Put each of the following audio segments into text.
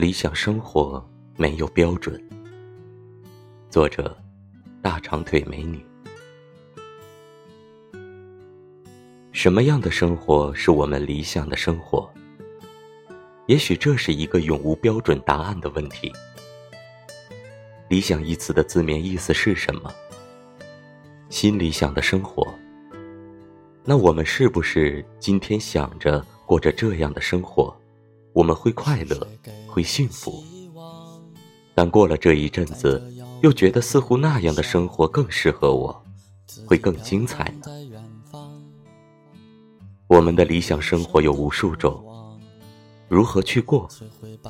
理想生活没有标准。作者：大长腿美女。什么样的生活是我们理想的生活？也许这是一个永无标准答案的问题。理想一词的字面意思是什么？心里想的生活。那我们是不是今天想着过着这样的生活？我们会快乐，会幸福，但过了这一阵子，又觉得似乎那样的生活更适合我，会更精彩呢。我们的理想生活有无数种，如何去过，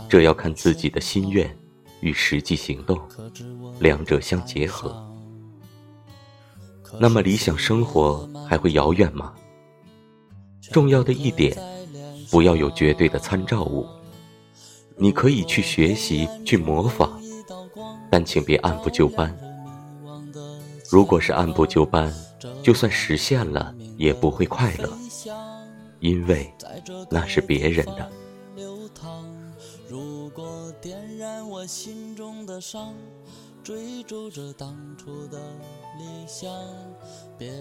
这要看自己的心愿与实际行动，两者相结合。那么理想生活还会遥远吗？重要的一点。不要有绝对的参照物，你可以去学习、去模仿，但请别按部就班。如果是按部就班，就算实现了，也不会快乐，因为那是别人的。如果点燃我心中的伤，追逐着当初的理想，别